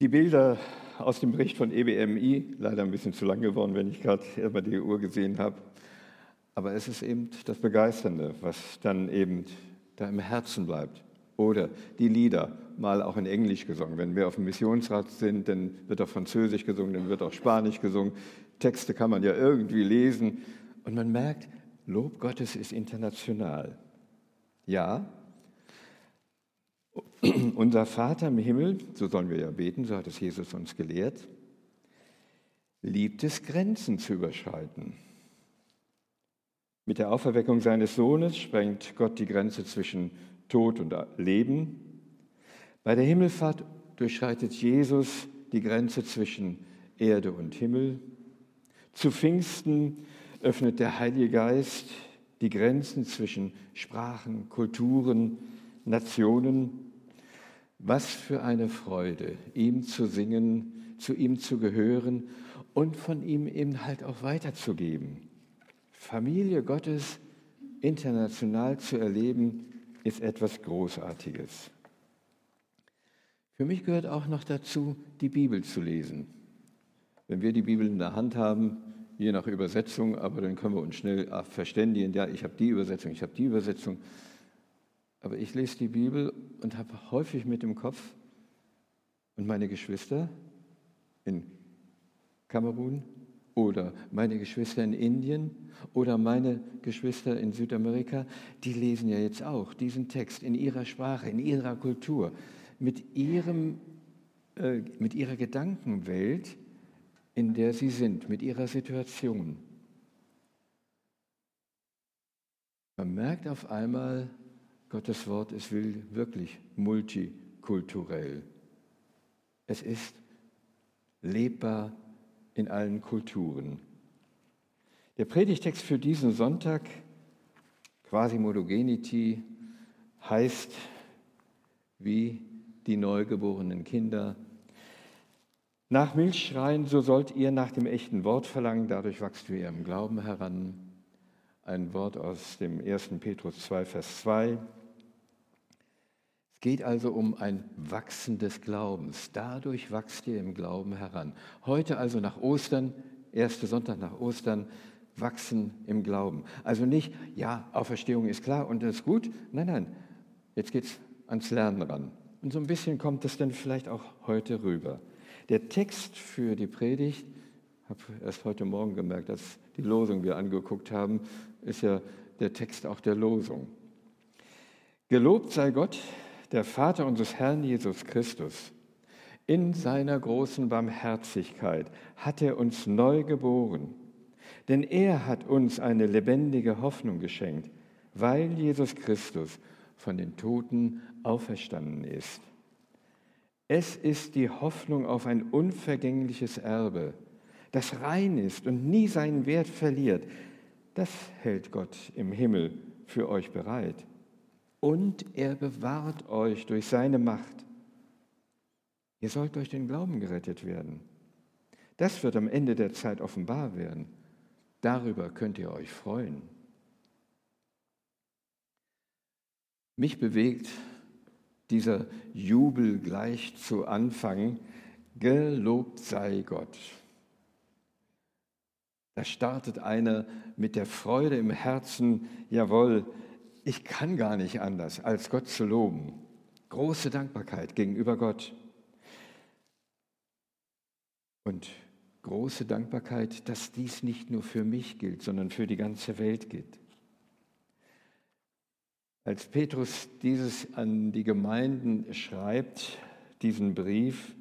Die Bilder aus dem Bericht von EBMI, leider ein bisschen zu lang geworden, wenn ich gerade immer die Uhr gesehen habe, aber es ist eben das Begeisternde, was dann eben da im Herzen bleibt. Oder die Lieder, mal auch in Englisch gesungen. Wenn wir auf dem Missionsrat sind, dann wird auch Französisch gesungen, dann wird auch Spanisch gesungen. Texte kann man ja irgendwie lesen. Und man merkt, Lob Gottes ist international. Ja, unser Vater im Himmel, so sollen wir ja beten, so hat es Jesus uns gelehrt, liebt es, Grenzen zu überschreiten. Mit der Auferweckung seines Sohnes sprengt Gott die Grenze zwischen Tod und Leben. Bei der Himmelfahrt durchschreitet Jesus die Grenze zwischen Erde und Himmel. Zu Pfingsten öffnet der Heilige Geist die Grenzen zwischen Sprachen, Kulturen, Nationen. Was für eine Freude, ihm zu singen, zu ihm zu gehören und von ihm eben halt auch weiterzugeben. Familie Gottes international zu erleben, ist etwas Großartiges. Für mich gehört auch noch dazu, die Bibel zu lesen. Wenn wir die Bibel in der Hand haben, je nach Übersetzung, aber dann können wir uns schnell verständigen, ja, ich habe die Übersetzung, ich habe die Übersetzung. Aber ich lese die Bibel und habe häufig mit dem Kopf, und meine Geschwister in Kamerun oder meine Geschwister in Indien oder meine Geschwister in Südamerika, die lesen ja jetzt auch diesen Text in ihrer Sprache, in ihrer Kultur, mit, ihrem, äh, mit ihrer Gedankenwelt in der sie sind, mit ihrer Situation. Man merkt auf einmal, Gottes Wort, es will wirklich multikulturell. Es ist lebbar in allen Kulturen. Der Predigtext für diesen Sonntag, quasi Modogenity, heißt wie die neugeborenen Kinder nach Milch schreien, so sollt ihr nach dem echten Wort verlangen, dadurch wachst du ihrem Glauben heran. Ein Wort aus dem 1. Petrus 2, Vers 2. Geht also um ein Wachsen des Glaubens. Dadurch wachst ihr im Glauben heran. Heute also nach Ostern, erster Sonntag nach Ostern, wachsen im Glauben. Also nicht, ja, Auferstehung ist klar und das ist gut. Nein, nein, jetzt geht es ans Lernen ran. Und so ein bisschen kommt das dann vielleicht auch heute rüber. Der Text für die Predigt, habe erst heute Morgen gemerkt, als die Losung wir angeguckt haben, ist ja der Text auch der Losung. Gelobt sei Gott, der Vater unseres Herrn Jesus Christus. In seiner großen Barmherzigkeit hat er uns neu geboren. Denn er hat uns eine lebendige Hoffnung geschenkt, weil Jesus Christus von den Toten auferstanden ist. Es ist die Hoffnung auf ein unvergängliches Erbe, das rein ist und nie seinen Wert verliert. Das hält Gott im Himmel für euch bereit. Und er bewahrt euch durch seine Macht. Ihr sollt durch den Glauben gerettet werden. Das wird am Ende der Zeit offenbar werden. Darüber könnt ihr euch freuen. Mich bewegt dieser Jubel gleich zu Anfang, gelobt sei Gott. Da startet einer mit der Freude im Herzen, jawohl, ich kann gar nicht anders, als Gott zu loben. Große Dankbarkeit gegenüber Gott. Und große Dankbarkeit, dass dies nicht nur für mich gilt, sondern für die ganze Welt gilt. Als Petrus dieses an die Gemeinden schreibt, diesen Brief,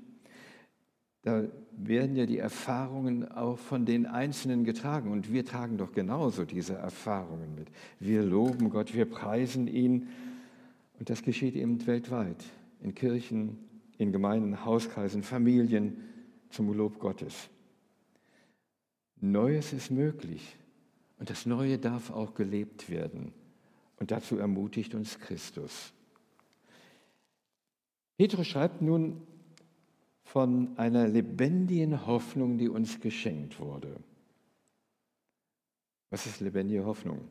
da werden ja die Erfahrungen auch von den Einzelnen getragen. Und wir tragen doch genauso diese Erfahrungen mit. Wir loben Gott, wir preisen ihn. Und das geschieht eben weltweit, in Kirchen, in Gemeinden, Hauskreisen, Familien, zum Lob Gottes. Neues ist möglich. Und das Neue darf auch gelebt werden. Und dazu ermutigt uns Christus. Petrus schreibt nun von einer lebendigen Hoffnung, die uns geschenkt wurde. Was ist lebendige Hoffnung?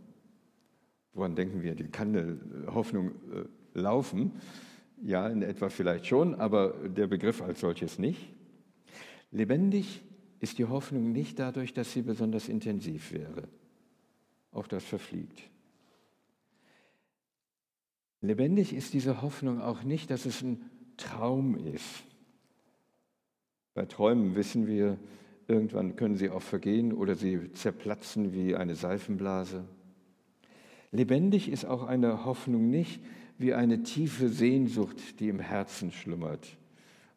Woran denken wir? Die kann eine Hoffnung äh, laufen. Ja, in etwa vielleicht schon, aber der Begriff als solches nicht. Lebendig ist die Hoffnung nicht dadurch, dass sie besonders intensiv wäre. Auch das verfliegt. Lebendig ist diese Hoffnung auch nicht, dass es ein Traum ist. Bei Träumen wissen wir, irgendwann können sie auch vergehen oder sie zerplatzen wie eine Seifenblase. Lebendig ist auch eine Hoffnung nicht wie eine tiefe Sehnsucht, die im Herzen schlummert.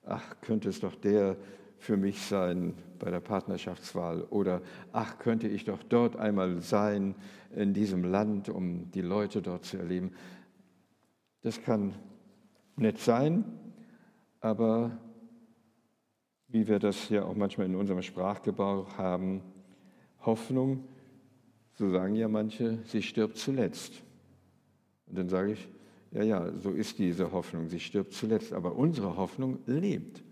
Ach, könnte es doch der für mich sein bei der Partnerschaftswahl oder ach, könnte ich doch dort einmal sein in diesem Land, um die Leute dort zu erleben. Das kann nett sein, aber wie wir das ja auch manchmal in unserem Sprachgebrauch haben, Hoffnung so sagen ja manche, sie stirbt zuletzt. Und dann sage ich, ja, ja, so ist diese Hoffnung, sie stirbt zuletzt. Aber unsere Hoffnung lebt,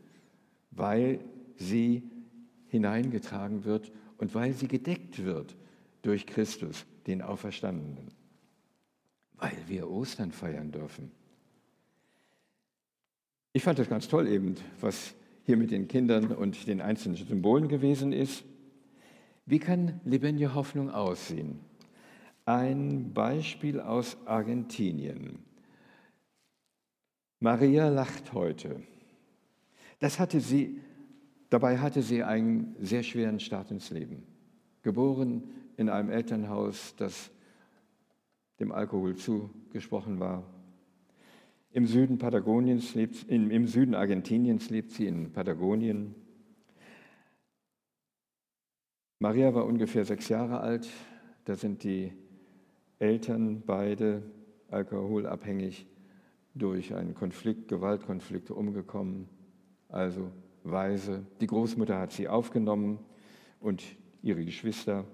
weil sie hineingetragen wird und weil sie gedeckt wird durch Christus, den Auferstandenen. Weil wir Ostern feiern dürfen. Ich fand das ganz toll eben, was hier mit den Kindern und den einzelnen Symbolen gewesen ist. Wie kann lebendige Hoffnung aussehen? Ein Beispiel aus Argentinien. Maria lacht heute. Das hatte sie, dabei hatte sie einen sehr schweren Start ins Leben. Geboren in einem Elternhaus, das dem Alkohol zugesprochen war. Im Süden Patagoniens lebt, im Süden Argentiniens lebt sie in Patagonien. Maria war ungefähr sechs Jahre alt, da sind die Eltern beide alkoholabhängig durch einen Konflikt, Gewaltkonflikt umgekommen, also weise. Die Großmutter hat sie aufgenommen und ihre Geschwister.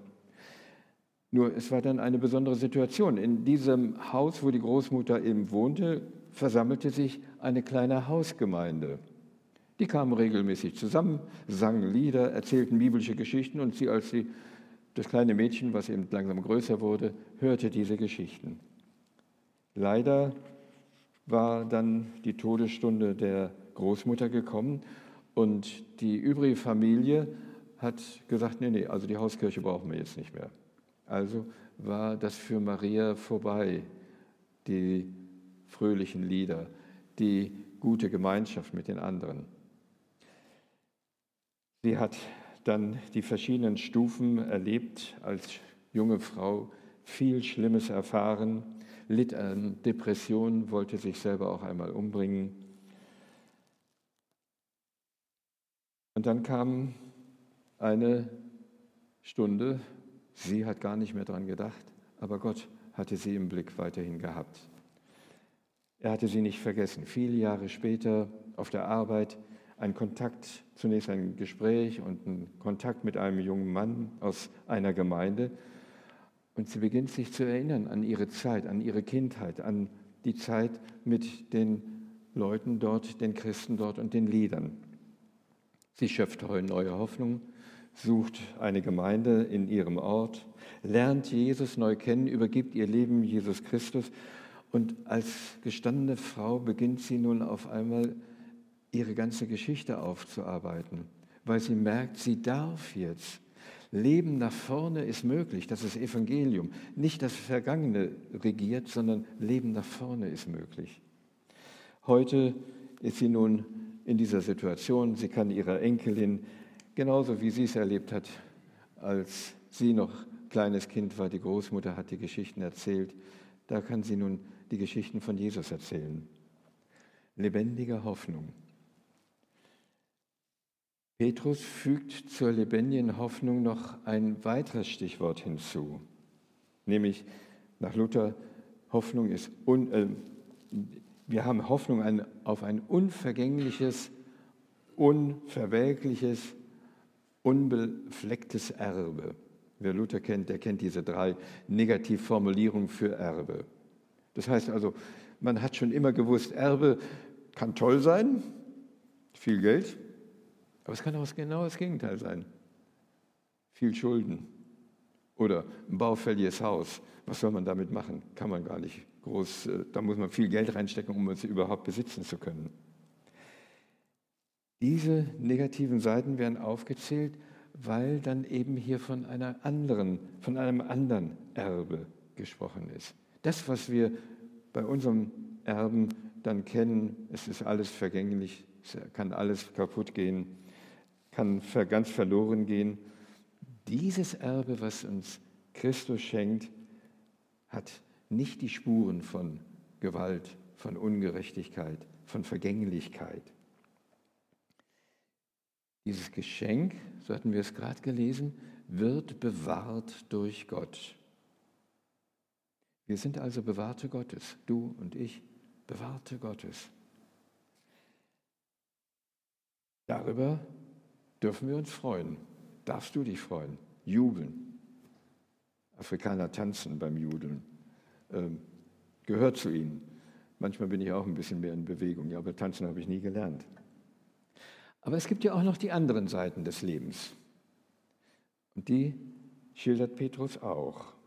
Nur es war dann eine besondere Situation. In diesem Haus, wo die Großmutter eben wohnte, versammelte sich eine kleine Hausgemeinde. Die kamen regelmäßig zusammen, sangen Lieder, erzählten biblische Geschichten und sie als sie, das kleine Mädchen, was eben langsam größer wurde, hörte diese Geschichten. Leider war dann die Todesstunde der Großmutter gekommen und die übrige Familie hat gesagt, nee, nee, also die Hauskirche brauchen wir jetzt nicht mehr. Also war das für Maria vorbei, die fröhlichen Lieder, die gute Gemeinschaft mit den anderen. Sie hat dann die verschiedenen Stufen erlebt als junge Frau, viel Schlimmes erfahren, litt an Depressionen, wollte sich selber auch einmal umbringen. Und dann kam eine Stunde, sie hat gar nicht mehr daran gedacht, aber Gott hatte sie im Blick weiterhin gehabt. Er hatte sie nicht vergessen. Viele Jahre später auf der Arbeit ein Kontakt, zunächst ein Gespräch und ein Kontakt mit einem jungen Mann aus einer Gemeinde. Und sie beginnt sich zu erinnern an ihre Zeit, an ihre Kindheit, an die Zeit mit den Leuten dort, den Christen dort und den Liedern. Sie schöpft neue Hoffnung, sucht eine Gemeinde in ihrem Ort, lernt Jesus neu kennen, übergibt ihr Leben Jesus Christus und als gestandene Frau beginnt sie nun auf einmal ihre ganze Geschichte aufzuarbeiten, weil sie merkt, sie darf jetzt. Leben nach vorne ist möglich, das ist Evangelium. Nicht das Vergangene regiert, sondern Leben nach vorne ist möglich. Heute ist sie nun in dieser Situation, sie kann ihrer Enkelin, genauso wie sie es erlebt hat, als sie noch kleines Kind war, die Großmutter hat die Geschichten erzählt, da kann sie nun die Geschichten von Jesus erzählen. Lebendige Hoffnung. Petrus fügt zur lebendigen Hoffnung noch ein weiteres Stichwort hinzu, nämlich nach Luther, Hoffnung ist, un, äh, wir haben Hoffnung ein, auf ein unvergängliches, unverwelkliches, unbeflecktes Erbe. Wer Luther kennt, der kennt diese drei Negativformulierungen für Erbe. Das heißt also, man hat schon immer gewusst, Erbe kann toll sein, viel Geld, aber es kann auch genau das Gegenteil sein. Viel Schulden oder ein baufälliges Haus. Was soll man damit machen? Kann man gar nicht groß, äh, da muss man viel Geld reinstecken, um es überhaupt besitzen zu können. Diese negativen Seiten werden aufgezählt, weil dann eben hier von einer anderen, von einem anderen Erbe gesprochen ist. Das, was wir bei unserem Erben dann kennen, es ist alles vergänglich, es kann alles kaputt gehen, kann ganz verloren gehen. Dieses Erbe, was uns Christus schenkt, hat nicht die Spuren von Gewalt, von Ungerechtigkeit, von Vergänglichkeit. Dieses Geschenk, so hatten wir es gerade gelesen, wird bewahrt durch Gott. Wir sind also Bewahrte Gottes, du und ich, Bewahrte Gottes. Darüber dürfen wir uns freuen. Darfst du dich freuen? Jubeln. Afrikaner tanzen beim Judeln. Ähm, gehört zu ihnen. Manchmal bin ich auch ein bisschen mehr in Bewegung, ja, aber tanzen habe ich nie gelernt. Aber es gibt ja auch noch die anderen Seiten des Lebens. Und die schildert Petrus auch.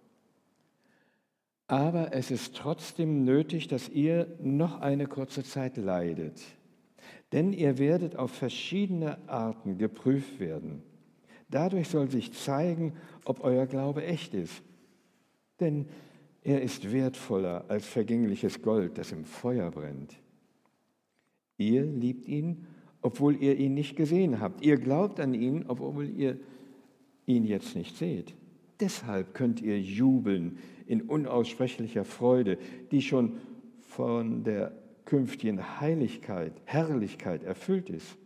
Aber es ist trotzdem nötig, dass ihr noch eine kurze Zeit leidet. Denn ihr werdet auf verschiedene Arten geprüft werden. Dadurch soll sich zeigen, ob euer Glaube echt ist. Denn er ist wertvoller als vergängliches Gold, das im Feuer brennt. Ihr liebt ihn obwohl ihr ihn nicht gesehen habt. Ihr glaubt an ihn, obwohl ihr ihn jetzt nicht seht. Deshalb könnt ihr jubeln in unaussprechlicher Freude, die schon von der künftigen Heiligkeit, Herrlichkeit erfüllt ist.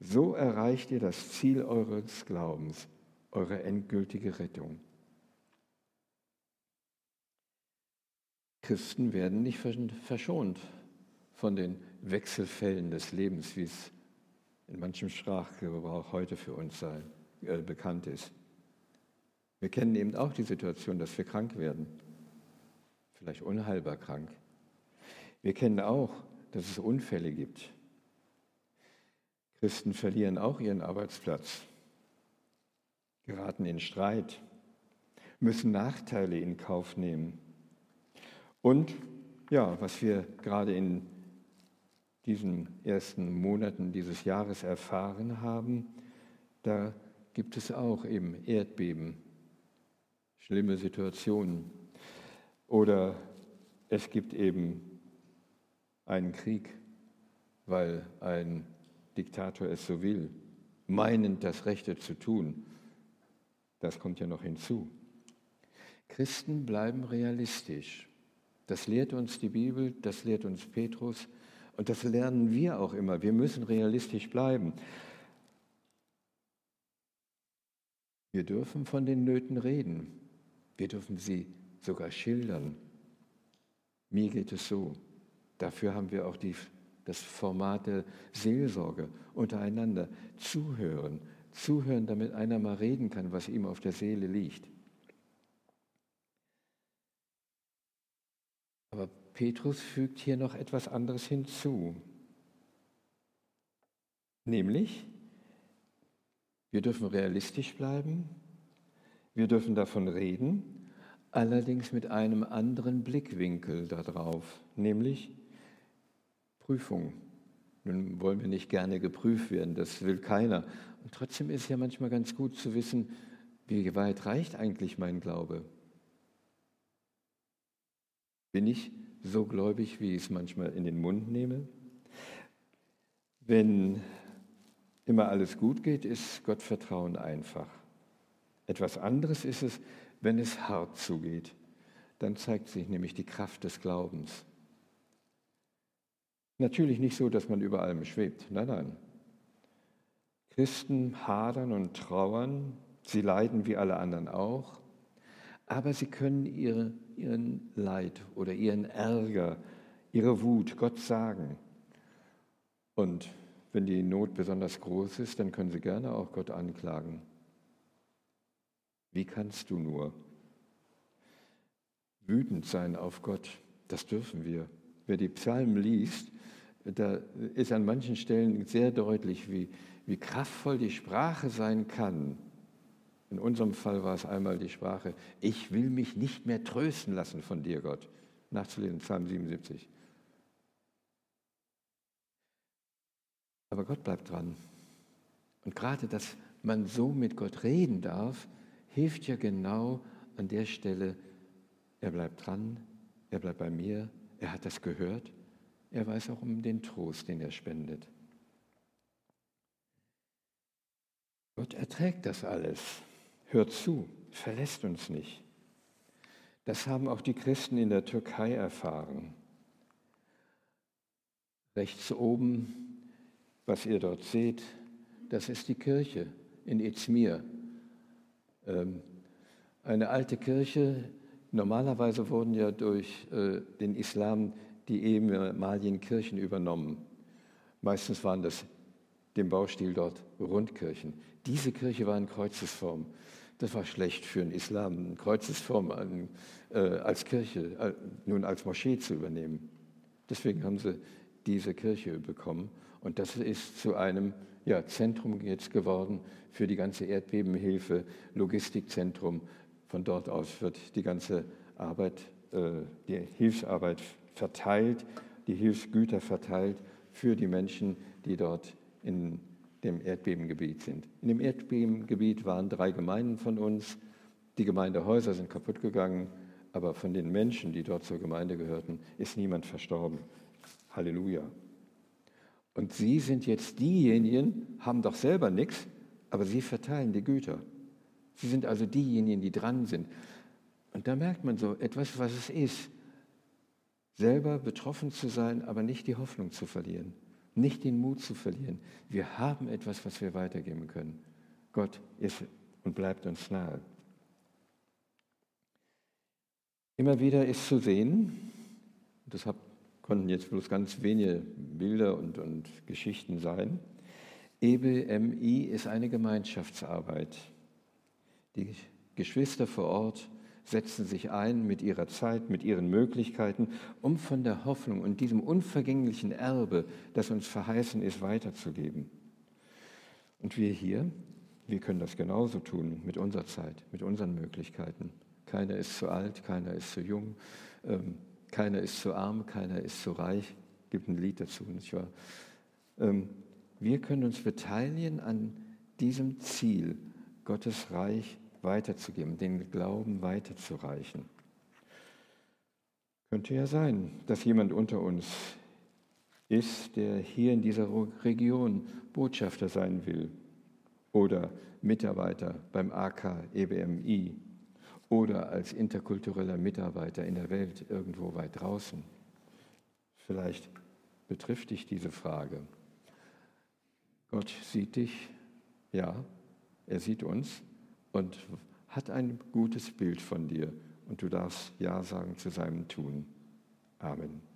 So erreicht ihr das Ziel eures Glaubens, eure endgültige Rettung. Christen werden nicht verschont von den Wechselfällen des Lebens, wie es in manchem Sprachgebrauch heute für uns sei, äh, bekannt ist. Wir kennen eben auch die Situation, dass wir krank werden, vielleicht unheilbar krank. Wir kennen auch, dass es Unfälle gibt. Christen verlieren auch ihren Arbeitsplatz, geraten in Streit, müssen Nachteile in Kauf nehmen. Und ja, was wir gerade in diesen ersten Monaten dieses Jahres erfahren haben, da gibt es auch eben Erdbeben, schlimme Situationen. Oder es gibt eben einen Krieg, weil ein Diktator es so will, meinend das Rechte zu tun. Das kommt ja noch hinzu. Christen bleiben realistisch. Das lehrt uns die Bibel, das lehrt uns Petrus. Und das lernen wir auch immer. Wir müssen realistisch bleiben. Wir dürfen von den Nöten reden. Wir dürfen sie sogar schildern. Mir geht es so. Dafür haben wir auch die, das Format der Seelsorge untereinander. Zuhören. Zuhören, damit einer mal reden kann, was ihm auf der Seele liegt. Aber Petrus fügt hier noch etwas anderes hinzu. Nämlich, wir dürfen realistisch bleiben, wir dürfen davon reden, allerdings mit einem anderen Blickwinkel darauf, nämlich Prüfung. Nun wollen wir nicht gerne geprüft werden, das will keiner. Und trotzdem ist es ja manchmal ganz gut zu wissen, wie weit reicht eigentlich mein Glaube? Bin ich so gläubig, wie ich es manchmal in den Mund nehme. Wenn immer alles gut geht, ist Gottvertrauen einfach. Etwas anderes ist es, wenn es hart zugeht. Dann zeigt sich nämlich die Kraft des Glaubens. Natürlich nicht so, dass man über allem schwebt. Nein, nein. Christen hadern und trauern, sie leiden wie alle anderen auch, aber sie können ihre ihren Leid oder ihren Ärger, ihre Wut Gott sagen. Und wenn die Not besonders groß ist, dann können sie gerne auch Gott anklagen. Wie kannst du nur wütend sein auf Gott? Das dürfen wir. Wer die Psalmen liest, da ist an manchen Stellen sehr deutlich, wie, wie kraftvoll die Sprache sein kann, in unserem Fall war es einmal die Sprache, ich will mich nicht mehr trösten lassen von dir, Gott. nachzulesen, Psalm 77. Aber Gott bleibt dran. Und gerade, dass man so mit Gott reden darf, hilft ja genau an der Stelle, er bleibt dran, er bleibt bei mir, er hat das gehört, er weiß auch um den Trost, den er spendet. Gott erträgt das alles, hört zu, verlässt uns nicht. Das haben auch die Christen in der Türkei erfahren. Rechts oben, was ihr dort seht, das ist die Kirche in Izmir. Ähm, eine alte Kirche, normalerweise wurden ja durch äh, den Islam die ehemaligen Kirchen übernommen. Meistens waren das dem Baustil dort Rundkirchen. Diese Kirche war in Kreuzesform. Das war schlecht für den Islam, eine Kreuzesform äh, als Kirche, äh, nun als Moschee zu übernehmen. Deswegen haben sie diese Kirche bekommen. Und das ist zu einem ja, Zentrum jetzt geworden für die ganze Erdbebenhilfe, Logistikzentrum. Von dort aus wird die ganze Arbeit, äh, die Hilfsarbeit verteilt, die Hilfsgüter verteilt für die Menschen, die dort in dem Erdbebengebiet sind. In dem Erdbebengebiet waren drei Gemeinden von uns. Die Gemeindehäuser sind kaputt gegangen, aber von den Menschen, die dort zur Gemeinde gehörten, ist niemand verstorben. Halleluja. Und sie sind jetzt diejenigen, haben doch selber nichts, aber sie verteilen die Güter. Sie sind also diejenigen, die dran sind. Und da merkt man so etwas, was es ist, selber betroffen zu sein, aber nicht die Hoffnung zu verlieren nicht den Mut zu verlieren. Wir haben etwas, was wir weitergeben können. Gott ist und bleibt uns nahe. Immer wieder ist zu sehen, das konnten jetzt bloß ganz wenige Bilder und, und Geschichten sein, EBMI ist eine Gemeinschaftsarbeit. Die Geschwister vor Ort setzen sich ein mit ihrer Zeit, mit ihren Möglichkeiten, um von der Hoffnung und diesem unvergänglichen Erbe, das uns verheißen ist, weiterzugeben. Und wir hier, wir können das genauso tun mit unserer Zeit, mit unseren Möglichkeiten. Keiner ist zu alt, keiner ist zu jung, ähm, keiner ist zu arm, keiner ist zu reich. Gibt ein Lied dazu, nicht wahr? Ähm, wir können uns beteiligen an diesem Ziel, Gottes Reich weiterzugeben, den Glauben weiterzureichen. Könnte ja sein, dass jemand unter uns ist, der hier in dieser Region Botschafter sein will oder Mitarbeiter beim AK EBMI oder als interkultureller Mitarbeiter in der Welt irgendwo weit draußen. Vielleicht betrifft dich diese Frage. Gott sieht dich, ja, er sieht uns und hat ein gutes Bild von dir und du darfst Ja sagen zu seinem Tun. Amen.